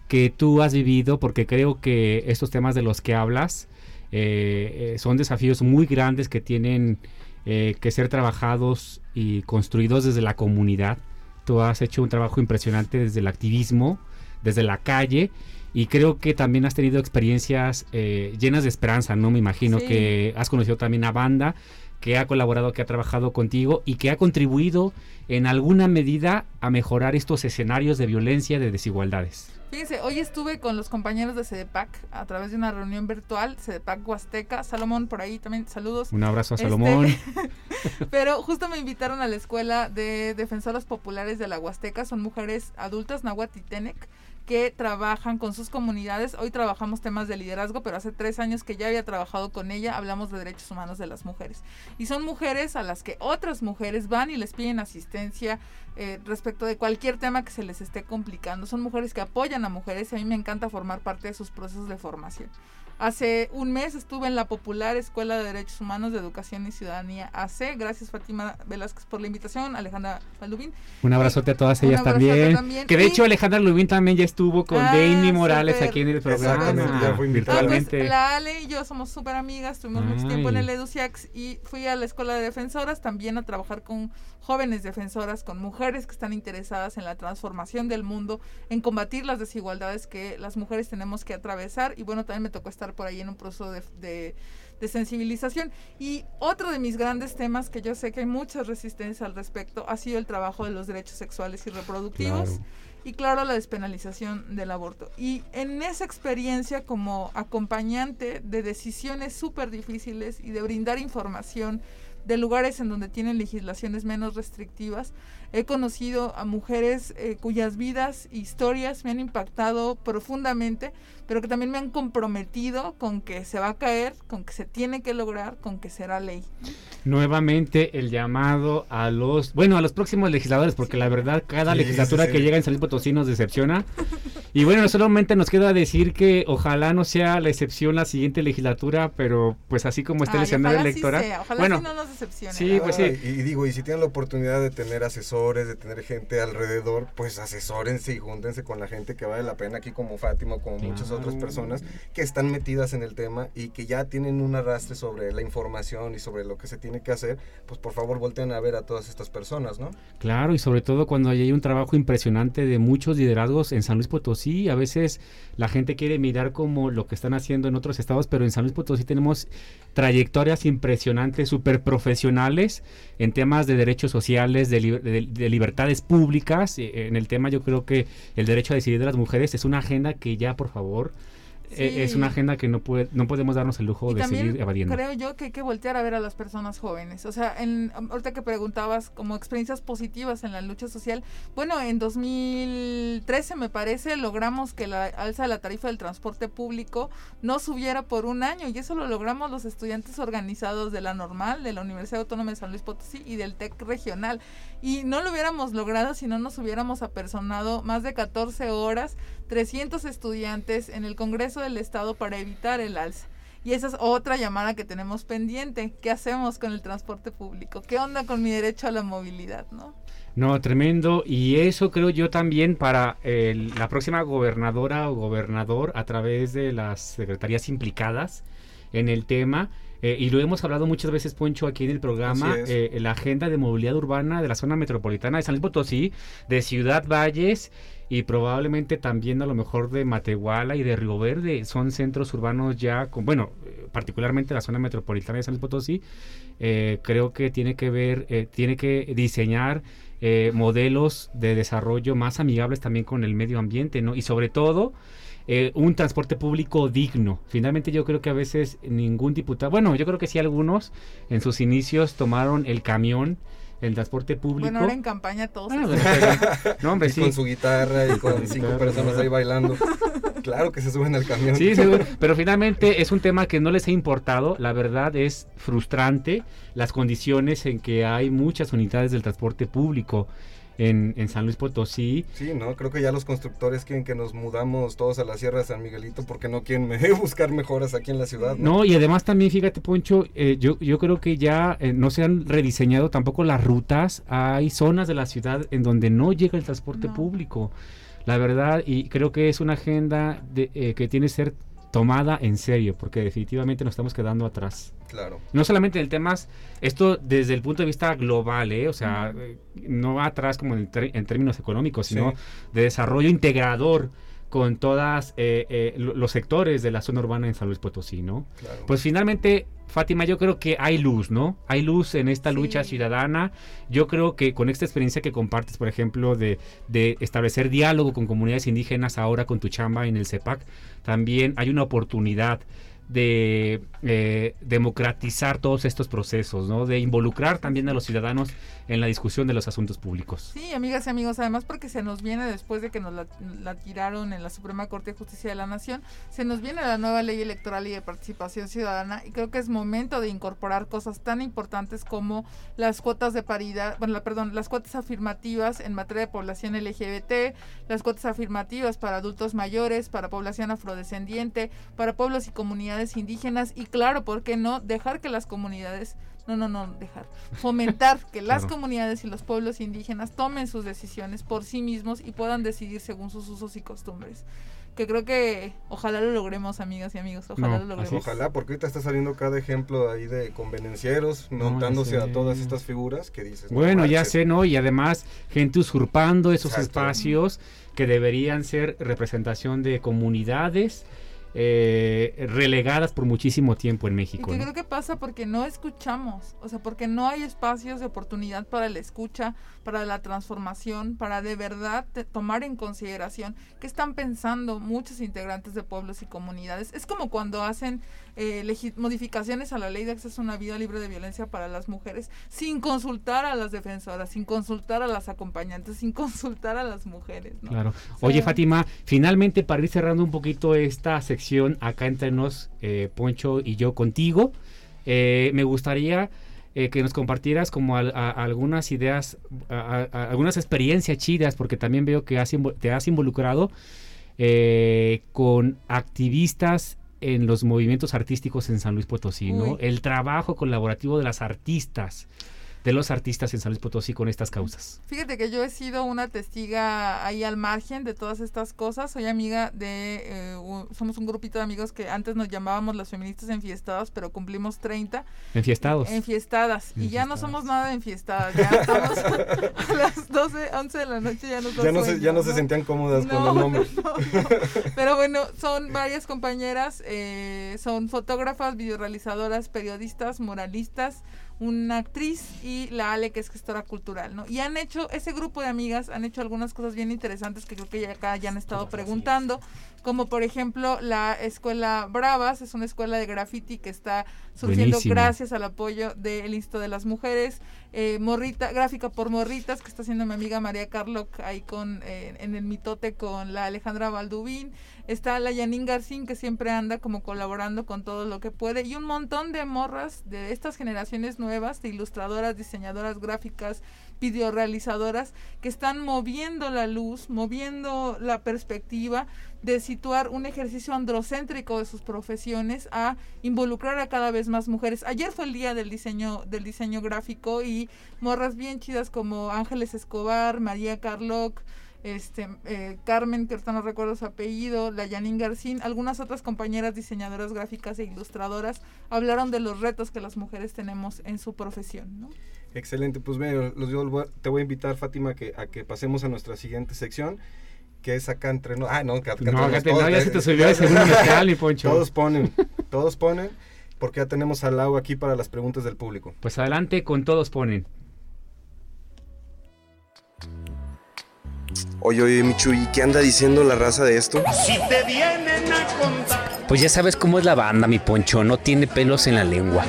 que tú has vivido, porque creo que estos temas de los que hablas eh, eh, son desafíos muy grandes que tienen eh, que ser trabajados y construidos desde la comunidad. Tú has hecho un trabajo impresionante desde el activismo, desde la calle, y creo que también has tenido experiencias eh, llenas de esperanza, ¿no? Me imagino Sí. que has conocido también a banda que ha colaborado, que ha trabajado contigo y que ha contribuido en alguna medida a mejorar estos escenarios de violencia, de desigualdades. Fíjense, hoy estuve con los compañeros de CEDEPAC a través de una reunión virtual, CEDEPAC Huasteca, Salomón por ahí también, saludos. Un abrazo a Este, Salomón. Pero justo me invitaron a la escuela de defensoras populares de la Huasteca, son mujeres adultas, Nahuatl y Tenec, que trabajan con sus comunidades. Hoy trabajamos temas de liderazgo, pero hace tres años que ya había trabajado con ella, hablamos de derechos humanos de las mujeres. Y son mujeres a las que otras mujeres van y les piden asistencia eh, respecto de cualquier tema que se les esté complicando. Son mujeres que apoyan a mujeres y a mí me encanta formar parte de sus procesos de formación. Hace un mes estuve en la popular Escuela de Derechos Humanos de Educación y Ciudadanía AC. Gracias Fátima Velázquez por la invitación, Alejandra Balubín. Un abrazote a todas Un ellas abrazote también. también. Que de Y- hecho Alejandra Lubín también ya estuvo con Ah, Dani Morales aquí en el programa ya fue invitada. Ah, pues, virtualmente. la Ale y yo somos súper amigas, tuvimos mucho tiempo en el EduCiax y fui a la escuela de defensoras también a trabajar con jóvenes defensoras, con mujeres que están interesadas en la transformación del mundo, en combatir las desigualdades que las mujeres tenemos que atravesar y bueno, también me tocó estar por ahí en un proceso de, de- de sensibilización. Y otro de mis grandes temas, que yo sé que hay muchas resistencias al respecto, ha sido el trabajo de los derechos sexuales y reproductivos Claro. y claro la despenalización del aborto. Y en esa experiencia como acompañante de decisiones súper difíciles y de brindar información de lugares en donde tienen legislaciones menos restrictivas, he conocido a mujeres eh, cuyas vidas e historias me han impactado profundamente, pero que también me han comprometido con que se va a caer, con que se tiene que lograr, con que será ley. Nuevamente el llamado a los, bueno, a los próximos legisladores, porque la verdad cada Sí, legislatura sí, sí. que llega en San Luis Potosí nos decepciona. Y bueno, solamente nos queda decir que ojalá no sea la excepción la siguiente legislatura, pero pues así como está el escenario sí electoral. sea, ojalá bueno, sí no nos decepcione. sí, pues sí. Y, y digo, y si tienen la oportunidad de tener asesores, de tener gente alrededor, pues asesórense y júntense con la gente que vale la pena aquí como Fátima, como muchas otras personas que están metidas en el tema y que ya tienen un arrastre sobre la información y sobre lo que se tiene que hacer, pues por favor volteen a ver a todas estas personas, ¿no? Claro, y sobre todo cuando hay un trabajo impresionante de muchos liderazgos en San Luis Potosí, a veces la gente quiere mirar como lo que están haciendo en otros estados, pero en San Luis Potosí tenemos trayectorias impresionantes, súper profesionales en temas de derechos sociales, de, de- de libertades públicas. Eh, En el tema yo creo que el derecho a decidir de las mujeres es una agenda que ya, por favor, eh, Sí. es una agenda que no, puede, no podemos darnos el lujo Y de seguir evadiendo. creo yo que hay que voltear a ver a las personas jóvenes. O sea, en, ahorita que preguntabas como experiencias positivas en la lucha social, bueno, en 2013 me parece logramos que la alza de la tarifa del transporte público no subiera por un año y eso lo logramos los estudiantes organizados de la normal, de la Universidad Autónoma de San Luis Potosí y del TEC regional. Y no lo hubiéramos logrado si no nos hubiéramos apersonado más de 14 horas, 300 estudiantes en el Congreso del Estado para evitar el alza. Y esa es otra llamada que tenemos pendiente. ¿Qué hacemos con el transporte público? ¿Qué onda con mi derecho a la movilidad, no? No, tremendo. Y eso creo yo también para el- la próxima gobernadora o gobernador a través de las secretarías implicadas en el tema. Eh, y lo hemos hablado muchas veces, Poncho, aquí en el programa, eh, la agenda de movilidad urbana de la zona metropolitana de San Luis Potosí, de Ciudad Valles y probablemente también a lo mejor de Matehuala y de Río Verde. Son centros urbanos ya, con, bueno, eh, particularmente la zona metropolitana de San Luis Potosí. eh, creo que tiene que ver, eh, tiene que diseñar eh, modelos de desarrollo más amigables también con el medio ambiente, ¿no? Y sobre todo, eh, un transporte público digno. Finalmente yo creo que a veces ningún diputado, bueno, yo creo que sí algunos en sus inicios tomaron el camión, el transporte público. Bueno, ahora en campaña todos. Ah, no, hombre, y sí. con su guitarra y con cinco personas ahí bailando. Claro que se suben al camión. Sí, seguro. Pero finalmente es un tema que no les ha importado. La verdad es frustrante las condiciones en que hay muchas unidades del transporte público. En, en San Luis Potosí. Sí, ¿no? Creo que ya los constructores quieren que nos mudamos todos a la Sierra de San Miguelito porque no quieren buscar mejoras aquí en la ciudad. No, No, y además también, fíjate, Poncho, eh, yo, yo creo que ya eh, no se han rediseñado tampoco las rutas. Hay zonas de la ciudad en donde no llega el transporte No. público. La verdad, y creo que es una agenda de, eh, que tiene que ser tomada en serio, porque definitivamente nos estamos quedando atrás. claro. No solamente en temas, esto desde el punto de vista global, ¿eh? o sea, eh, no va atrás como en, en términos económicos, sino Sí. de desarrollo integrador con todos los sectores de la zona urbana en San Luis Potosí, ¿no? Claro. Pues finalmente, Fátima, yo creo que hay luz, ¿no? Hay luz en esta Sí. lucha ciudadana. Yo creo que con esta experiencia que compartes, por ejemplo, de, de establecer diálogo con comunidades indígenas ahora con tu chamba en el CEPAC, también hay una oportunidad de eh, democratizar todos estos procesos, ¿no? De involucrar también a los ciudadanos en la discusión de los asuntos públicos. Sí, amigas y amigos, además porque se nos viene después de que nos la, la tiraron en la Suprema Corte de Justicia de la Nación, se nos viene la nueva ley electoral y de participación ciudadana y creo que es momento de incorporar cosas tan importantes como las cuotas de paridad, bueno, la- perdón, las cuotas afirmativas en materia de población LGBT, las cuotas afirmativas para adultos mayores, para población afrodescendiente, para pueblos y comunidades indígenas y claro, ¿por qué no dejar que las comunidades no, no, no, dejar. Fomentar que las Claro. comunidades y los pueblos indígenas tomen sus decisiones por sí mismos y puedan decidir según sus usos y costumbres. Que creo que ojalá lo logremos, amigas y amigos. Ojalá No, lo logremos. Ojalá, porque ahorita está saliendo cada ejemplo ahí de convenencieros montándose ya a todas estas figuras que dices. no Bueno, ya manches. sé, ¿no? Y además, gente usurpando esos Exacto. espacios que deberían ser representación de comunidades eh, relegadas por muchísimo tiempo en Y México. ¿no? creo que pasa porque no escuchamos, o sea, porque no hay espacios de oportunidad para la escucha, para la transformación, para de verdad te- tomar en consideración qué están pensando muchos integrantes de pueblos y comunidades. Es como cuando hacen eh, modificaciones a la ley de acceso a una vida libre de violencia para las mujeres sin consultar a las defensoras, sin consultar a las acompañantes, sin consultar a las mujeres. ¿no? Claro. Oye, Fátima, finalmente para ir cerrando un poquito esta sección acá entre nos, eh, Poncho y yo contigo, eh, me gustaría eh, que nos compartieras como a- algunas ideas, algunas experiencias chidas, porque también veo que has te has involucrado eh, con activistas en los movimientos artísticos en San Luis Potosí, ¿no? El trabajo colaborativo de las artistas, de los artistas en San Luis Potosí con estas causas. Fíjate que yo he sido una testiga ahí al margen de todas estas cosas. Soy amiga de, eh, somos un grupito de amigos que antes nos llamábamos las feministas enfiestadas, pero cumplimos 30 Enfiestados. enfiestadas. Y ya no somos nada de enfiestadas. Ya estamos a las 12, 11 de la noche, ya nos Ya no, se, ya no se sentían cómodas con el nombre. no, no. Pero bueno, son varias compañeras, eh, son fotógrafas, videorealizadoras, periodistas, muralistas, una actriz y la Ale que es gestora cultural, ¿no? Y han hecho, ese grupo de amigas han hecho algunas cosas bien interesantes que creo que ya acá ya han estado preguntando, como por ejemplo la escuela Bravas, es una escuela de graffiti que está surgiendo Buenísimo. gracias al apoyo del Instituto de las Mujeres, eh, Morrita, gráfica por Morritas, que está haciendo mi amiga María Carlock ahí con, eh, en el mitote con la Alejandra Baldubín, está la Yanin Garcín, que siempre anda como colaborando con todo lo que puede, y un montón de morras de estas generaciones nuevas, de ilustradoras, diseñadoras gráficas, videorealizadoras, que están moviendo la luz, moviendo la perspectiva de situar un ejercicio androcéntrico de sus profesiones a involucrar a cada vez más mujeres. Ayer fue el día del diseño del diseño gráfico y morras bien chidas como Ángeles Escobar, María Carlock, este eh, Carmen, que ahorita no recuerdo su apellido, la Janine Garcín, algunas otras compañeras diseñadoras gráficas e ilustradoras hablaron de los retos que las mujeres tenemos en su profesión, ¿no? Excelente, pues bueno, los, yo voy a- te voy a invitar, Fátima, que, a que pasemos a nuestra siguiente sección, que es acá entre nos. Ah, no, que, que No, fíjate, todos, no, ya eh, se te subió el segundo mezcal, mi Poncho. Todos ponen, todos ponen, porque ya tenemos al Lau aquí para las preguntas del público. Pues adelante con todos ponen. Oye, oye, Michu, ¿y qué anda diciendo la raza de esto? Pues ya sabes cómo es la banda, mi poncho. No tiene pelos en la lengua.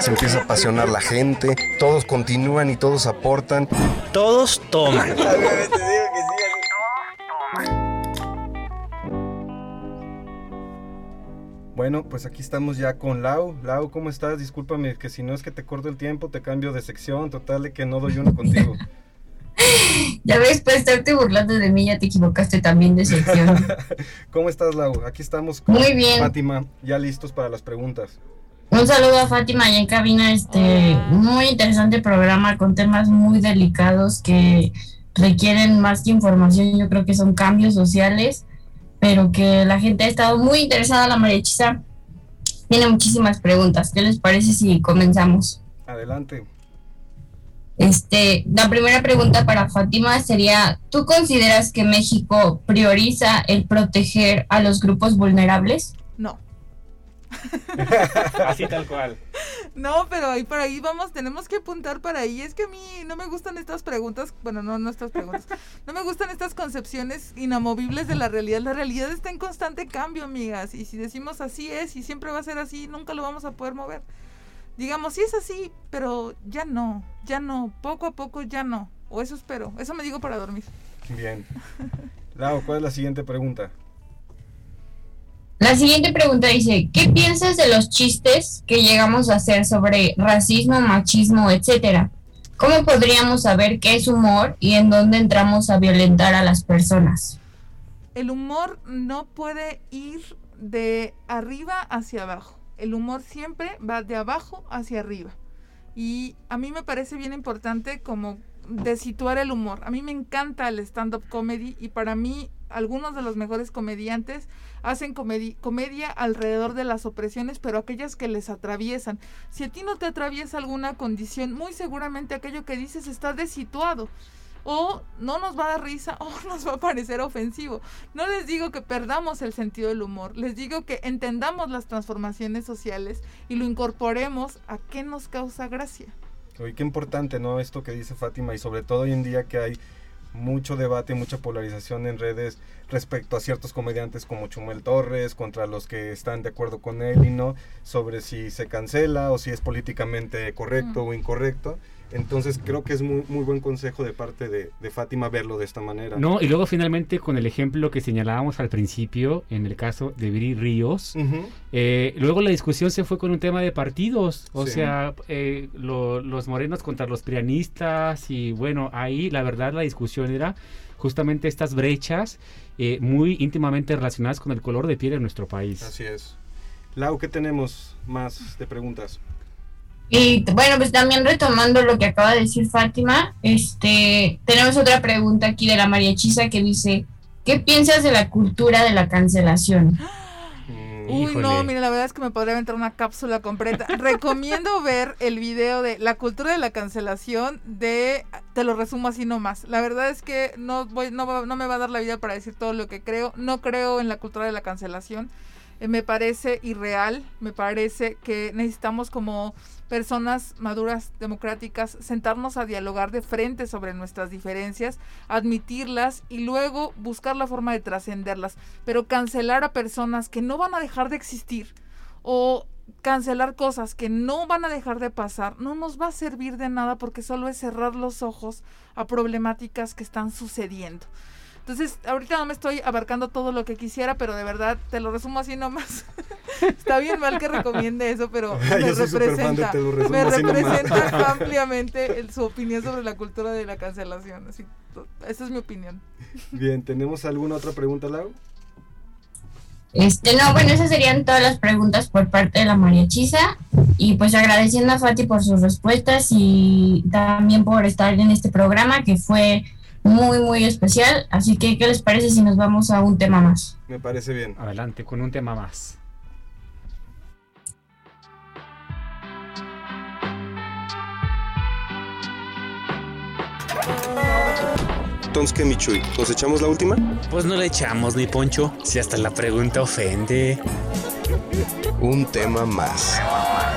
Se empieza a apasionar la gente, todos continúan y todos aportan. Todos toman. Bueno, pues aquí estamos ya con Lau. Lau, ¿cómo estás? Discúlpame que si no es que te corto el tiempo, te cambio de sección, total de que no doy uno contigo. ya ves, pues estarte burlando de mí, ya te equivocaste también de sección. ¿Cómo estás, Lau? Aquí estamos con Muy bien. Fátima, ya listos para las preguntas. Un saludo a Fátima y en cabina, este muy interesante programa con temas muy delicados que requieren más que información, yo creo que son cambios sociales, pero que la gente ha estado muy interesada, la María Chisa tiene muchísimas preguntas. ¿Qué les parece si comenzamos? Adelante. Este, la primera pregunta para Fátima sería, ¿tú consideras que México prioriza el proteger a los grupos vulnerables? No. Así tal cual. No, pero ahí por ahí vamos, tenemos que apuntar para ahí. Es que a mí no me gustan estas preguntas, bueno, no, no estas preguntas. No me gustan estas concepciones inamovibles de la realidad. La realidad está en constante cambio, amigas. Y si decimos así es y siempre va a ser así, nunca lo vamos a poder mover. Digamos, sí es así, pero ya no, ya no, poco a poco ya no. O eso espero, eso me digo para dormir. Bien. Lau, ¿cuál es la siguiente pregunta? La siguiente pregunta dice, ¿qué piensas de los chistes que llegamos a hacer sobre racismo, machismo, etcétera? ¿Cómo podríamos saber qué es humor y en dónde entramos a violentar a las personas? El humor no puede ir de arriba hacia abajo. El humor siempre va de abajo hacia arriba. Y a mí me parece bien importante como de situar el humor. A mí me encanta el stand-up comedy y para mí algunos de los mejores comediantes hacen comedia alrededor de las opresiones, pero aquellas que les atraviesan. Si a ti no te atraviesa alguna condición, muy seguramente aquello que dices está desituado. O no nos va a dar risa o nos va a parecer ofensivo. No les digo que perdamos el sentido del humor, les digo que entendamos las transformaciones sociales y lo incorporemos a qué nos causa gracia. Oye, qué importante, ¿no? Esto que dice Fátima y sobre todo hoy en día que hay mucho debate, mucha polarización en redes respecto a ciertos comediantes como Chumel Torres, contra los que están de acuerdo con él y no, sobre si se cancela o si es políticamente correcto o incorrecto. Entonces creo que es muy, muy buen consejo de parte de, Fátima verlo de esta manera. No, y luego finalmente con el ejemplo que señalábamos al principio, en el caso de Viri Ríos, eh, luego la discusión se fue con un tema de partidos, o sea, eh, los morenos contra los prianistas y bueno, ahí la verdad la discusión era justamente estas brechas eh, muy íntimamente relacionadas con el color de piel de nuestro país. Así es. Lau, ¿qué tenemos más de preguntas? Y bueno, pues también retomando lo que acaba de decir Fátima, este, tenemos otra pregunta aquí de la María Chisa que dice, ¿qué piensas de la cultura de la cancelación? Uy, no, mira, la verdad es que me podría aventar una cápsula completa. Recomiendo ver el video de la cultura de la cancelación de, te lo resumo así nomás. La verdad es que no, voy, no, no me va a dar la vida para decir todo lo que creo. No creo en la cultura de la cancelación. Eh, me parece irreal, me parece que necesitamos como personas maduras, democráticas, sentarnos a dialogar de frente sobre nuestras diferencias, admitirlas y luego buscar la forma de trascenderlas. Pero cancelar a personas que no van a dejar de existir o cancelar cosas que no van a dejar de pasar no nos va a servir de nada porque solo es cerrar los ojos a problemáticas que están sucediendo. Entonces, ahorita no me estoy abarcando todo lo que quisiera, pero de verdad te lo resumo así nomás. Está bien mal que recomiende eso, pero me representa, me representa ampliamente su opinión sobre la cultura de la cancelación. Así, esa es mi opinión. Bien, ¿tenemos alguna otra pregunta, Lau? Este, no, bueno, esas serían todas las preguntas por parte de la María Chisa. Y pues agradeciendo a Fati por sus respuestas y también por estar en este programa que fue muy, muy especial. Así que, ¿qué les parece si nos vamos a un tema más? Me parece bien. Adelante, con un tema más. Entonces, ¿qué, Michui? ¿Nos echamos la última? Pues no le echamos, ni Poncho, si hasta la pregunta ofende. Un tema más. A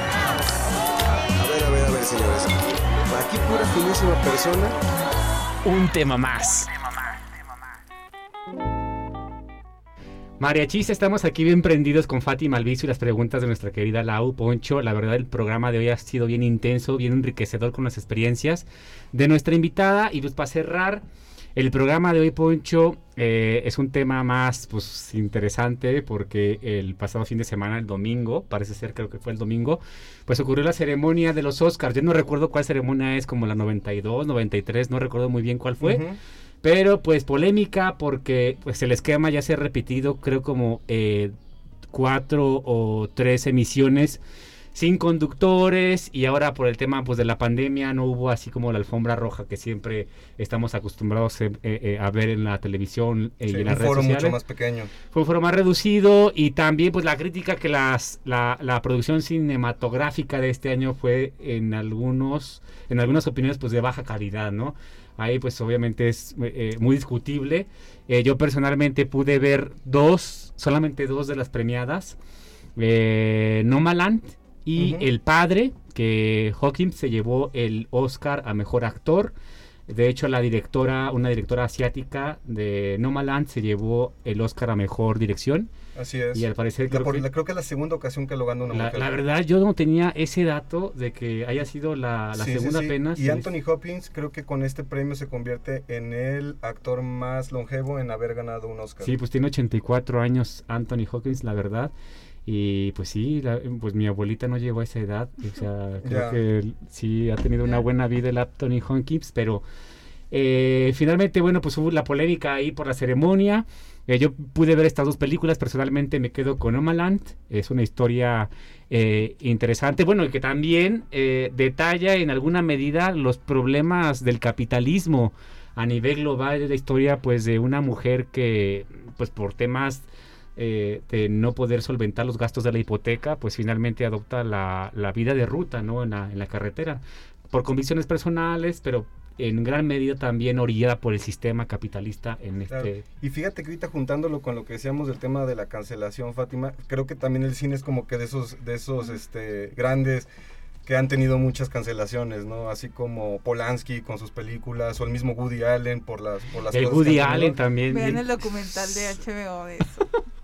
ver, a ver, a ver, señores. Aquí pura finísima persona un tema más. María Chis, estamos aquí bien prendidos con Fátima Alviso y las preguntas de nuestra querida Lau Poncho. La verdad, el programa de hoy ha sido bien intenso, bien enriquecedor con las experiencias de nuestra invitada. Y pues para cerrar, El programa de hoy, Poncho, eh, es un tema más pues, interesante porque el pasado fin de semana, el domingo, parece ser, creo que fue el domingo, pues ocurrió la ceremonia de los Oscars. Yo no recuerdo cuál ceremonia es, como la 92, 93, no recuerdo muy bien cuál fue. Pero pues polémica porque pues el esquema ya se ha repetido, creo como eh, cuatro o tres emisiones sin conductores y ahora por el tema pues de la pandemia no hubo así como la alfombra roja que siempre estamos acostumbrados eh, eh, a ver en la televisión y en las un foro mucho más pequeño. Fue un foro más reducido y también pues la crítica que las la, la, producción cinematográfica de este año fue en algunos en algunas opiniones pues de baja calidad, ¿no? Ahí pues obviamente es eh, muy discutible. yo personalmente pude ver dos, solamente dos de las premiadas. Eh, Nomaland y el padre, que Hawkins se llevó el Oscar a Mejor Actor. De hecho, la directora, una directora asiática de Nomaland se llevó el Oscar a Mejor Dirección. Así es. Y al parecer... creo, que, creo, que, es la segunda ocasión que lo ganó una la, La verdad, yo no tenía ese dato de que haya sido la, segunda apenas. Y Anthony Hopkins creo que con este premio se convierte en el actor más longevo en haber ganado un Oscar. Sí, pues tiene 84 años Anthony Hopkins, la verdad. Y pues sí, pues mi abuelita no llegó a esa edad. O sea, creo que sí ha tenido una buena vida el Anthony Hopkins, pero eh, finalmente, bueno, pues hubo la polémica ahí por la ceremonia. Eh, yo pude ver estas dos películas, personalmente me quedo con Omaland, es una historia eh, interesante, bueno, y que también detalla en alguna medida los problemas del capitalismo a nivel global de la historia, pues de una mujer que, pues por temas eh, de no poder solventar los gastos de la hipoteca, pues finalmente adopta la, vida de ruta, ¿no? En la, en la carretera, por convicciones personales, pero en gran medida también orillada por el sistema capitalista en este... Y fíjate que ahorita juntándolo con lo que decíamos del tema de la cancelación, Fátima, creo que también el cine es como que de esos, de esos este, grandes que han tenido muchas cancelaciones, ¿no? Así como Polanski con sus películas o el mismo Woody Allen por las por las El Woody Allen también. Vean el documental de HBO de eso.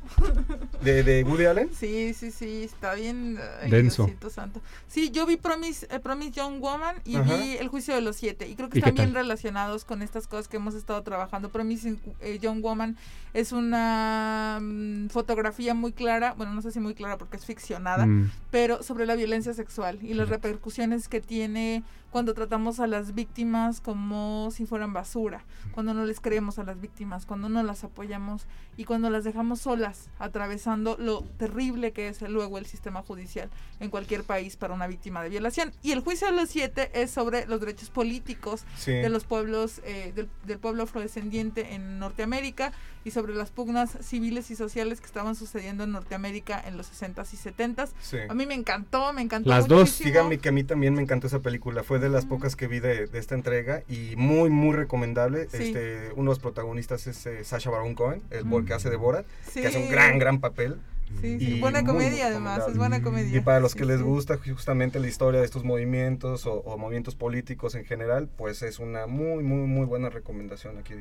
¿De, ¿De, Woody Allen? Sí, sí, sí, está bien. Denso. santo. Sí, yo vi Promise, eh, Promise Young Woman y vi El Juicio de los Siete. Y creo que están bien relacionados con estas cosas que hemos estado trabajando. Promise eh, Young Woman es una mm, fotografía muy clara, bueno, no sé si muy clara porque es ficcionada, mm. pero sobre la violencia sexual y las repercusiones que tiene cuando tratamos a las víctimas como si fueran basura, cuando no les creemos a las víctimas, cuando no las apoyamos y cuando las dejamos solas atravesando lo terrible que es luego el sistema judicial en cualquier país para una víctima de violación. Y el juicio de los siete es sobre los derechos políticos de los pueblos, eh, del, del pueblo afrodescendiente en Norteamérica y sobre las pugnas civiles y sociales que estaban sucediendo en Norteamérica en los 60s y 70s. A mí me encantó, me encantó. Las dos. Dígame que a mí también me encantó esa película. Fue de las pocas que vi de, esta entrega y muy, muy recomendable. Este, uno de los protagonistas es eh, Sasha Baron Cohen, el mm. que hace de Borat, que hace un gran, gran papel. Sí, sí. buena comedia además, es buena comedia. Y para los que les gusta justamente la historia de estos movimientos o, o, movimientos políticos en general, pues es una muy, muy, muy buena recomendación aquí.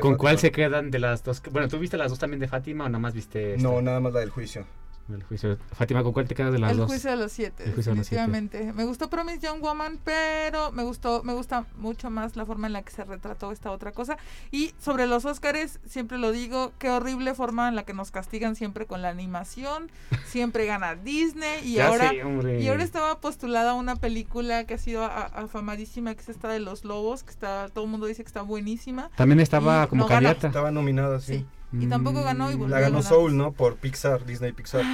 ¿Con, cuál se quedan de las dos? Bueno, ¿tú viste las dos también de Fátima o nada más viste No, nada más la del juicio. El juicio. Fátima, ¿con cuál te quedas de las el dos? Juicio de los siete, definitivamente. Me gustó Promise Young Woman, pero me gustó, me gusta mucho más la forma en la que se retrató esta otra cosa. Y sobre los Óscares, siempre lo digo, qué horrible forma en la que nos castigan siempre con la animación. Siempre gana Disney y ahora y ahora estaba postulada una película que ha sido afamadísima, que es esta de los lobos, que está todo el mundo dice que está buenísima. También estaba como candidata. Estaba nominada, sí. Y tampoco ganó y La ganó Soul, ¿no? Por Pixar, Disney Pixar.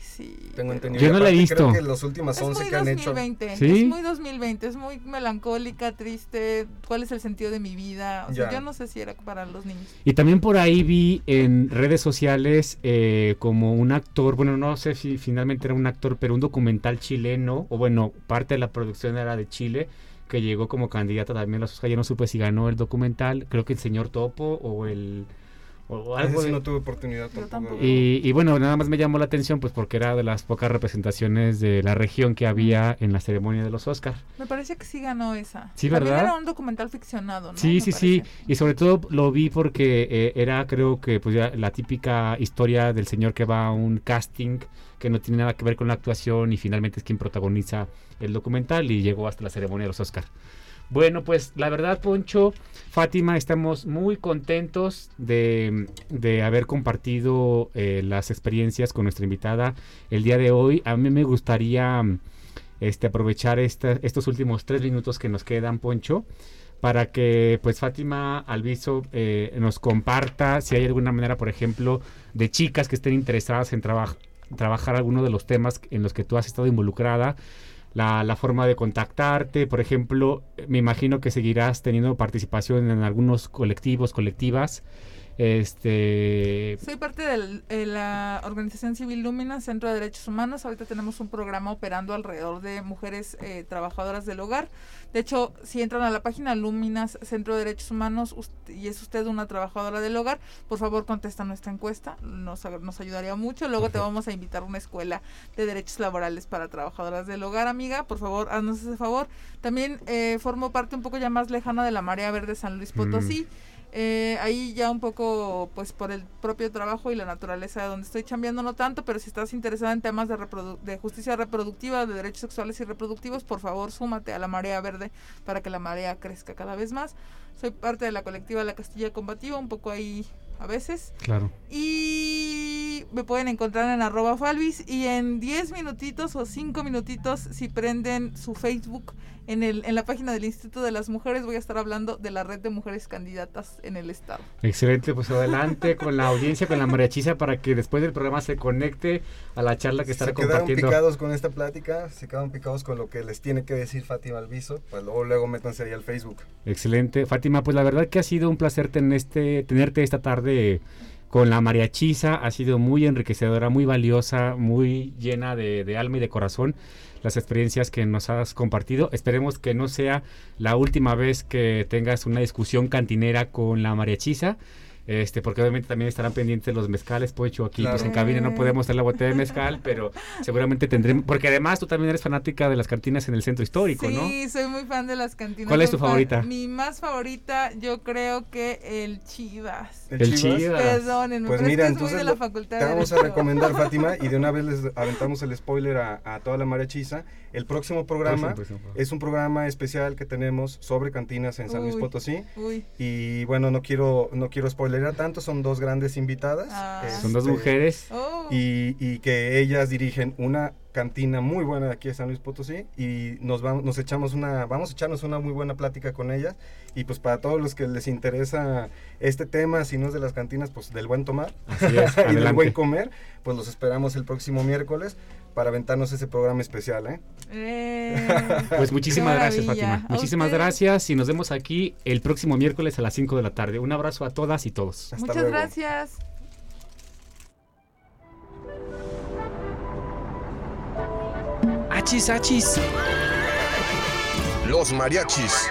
sí. Tengo entendido. Yo no la he visto. Creo que los últimos 11 que han hecho. ¿Sí? Es muy 2020, es muy melancólica, triste. ¿Cuál es el sentido de mi vida? O sea, yo no sé si era para los niños. Y también por ahí vi en redes sociales eh, como un actor, bueno, no sé si finalmente era un actor, pero un documental chileno, o bueno, parte de la producción era de Chile que llegó como candidata también a los Oscar. Yo no supe si ganó el documental, creo que el señor Topo o el algo no tuve oportunidad Y, bueno, nada más me llamó la atención pues porque era de las pocas representaciones de la región que había en la ceremonia de los Oscars. Me parece que sí ganó esa. Sí, ¿verdad? era un documental ficcionado, ¿no? Sí, sí, sí. Y sobre todo lo vi porque eh, era creo que pues ya la típica historia del señor que va a un casting que no tiene nada que ver con la actuación y finalmente es quien protagoniza el documental y llegó hasta la ceremonia de los Oscars. Bueno, pues la verdad, Poncho, Fátima, estamos muy contentos de, de haber compartido eh, las experiencias con nuestra invitada el día de hoy. A mí me gustaría este, aprovechar estos últimos tres minutos que nos quedan, Poncho, para que pues Fátima Alviso eh, nos comparta si hay alguna manera, por ejemplo, de chicas que estén interesadas en trabajar alguno de los temas en los que tú has estado involucrada la, la, forma de contactarte. Por ejemplo, me imagino que seguirás teniendo participación en algunos colectivos, colectivas. Este... Soy parte de la organización civil Lumina, Centro de Derechos Humanos. Ahorita tenemos un programa operando alrededor de mujeres eh, trabajadoras del hogar. De hecho, si entran a la página Luminas Centro de Derechos Humanos y es usted una trabajadora del hogar, por favor contesta nuestra encuesta, nos, nos ayudaría mucho. Luego te vamos a invitar a una escuela de derechos laborales para trabajadoras del hogar, amiga. Por favor, haznos ese favor. También eh, formo parte un poco ya más lejana de la Marea Verde San Luis Potosí. Eh, ahí ya un poco, pues por el propio trabajo y la naturaleza de donde estoy chambeando, no tanto, pero si estás interesada en temas de, de justicia reproductiva, de derechos sexuales y reproductivos, por favor súmate a la marea verde para que la marea crezca cada vez más. Soy parte de la colectiva La Castilla Combativa, un poco ahí a veces. Claro. Y me pueden encontrar en arroba falvis y en 10 minutitos o 5 minutitos si prenden su Facebook en, el, en la página del Instituto de las Mujeres voy a estar hablando de la red de mujeres candidatas en el estado. Excelente, pues adelante con la audiencia, con la mariachisa para que después del programa se conecte a la charla que estará compartiendo. Se quedaron picados con esta plática, se quedaron picados con lo que les tiene que decir Fátima Alviso, pues luego, luego métanse ahí al Facebook. Excelente, Fátima, pues la verdad que ha sido un placer este, tenerte esta tarde con la mariachisa, ha sido muy enriquecedora, muy valiosa, muy llena de, de alma y de corazón las experiencias que nos has compartido. Esperemos que no sea la última vez que tengas una discusión cantinera con la mariachisa este, porque obviamente también estarán pendientes los mezcales, Pocho, aquí pues en cabina no podemos hacer la botella de mezcal, pero seguramente tendremos, porque además tú también eres fanática de las cantinas en el centro histórico, ¿no? Sí, soy muy fan de las cantinas. ¿Cuál es tu favorita? Mi más favorita, yo creo que el Chivas. El, Chivas. Perdónenme, pues mira, entonces de la facultad te vamos a recomendar, Fátima, y de una vez les aventamos el spoiler a, a toda la mariachisa. El próximo programa es un programa especial que tenemos sobre cantinas en San Luis Potosí. Uy. Y bueno, no quiero, no quiero spoiler era tanto, son dos grandes invitadas. Ah. son dos este, mujeres. Oh. Y, y, que ellas dirigen una cantina muy buena aquí en San Luis Potosí y nos vamos, nos echamos una, vamos a echarnos una muy buena plática con ellas y pues para todos los que les interesa este tema, si no es de las cantinas, pues del buen tomar y del buen comer, pues los esperamos el próximo miércoles para aventarnos ese programa especial, ¿eh? eh pues muchísimas gracias, Fátima. Muchísimas gracias y nos vemos aquí el próximo miércoles a las 5 de la tarde. Un abrazo a todas y todos. Muchas gracias. Achis, achis. Los mariachis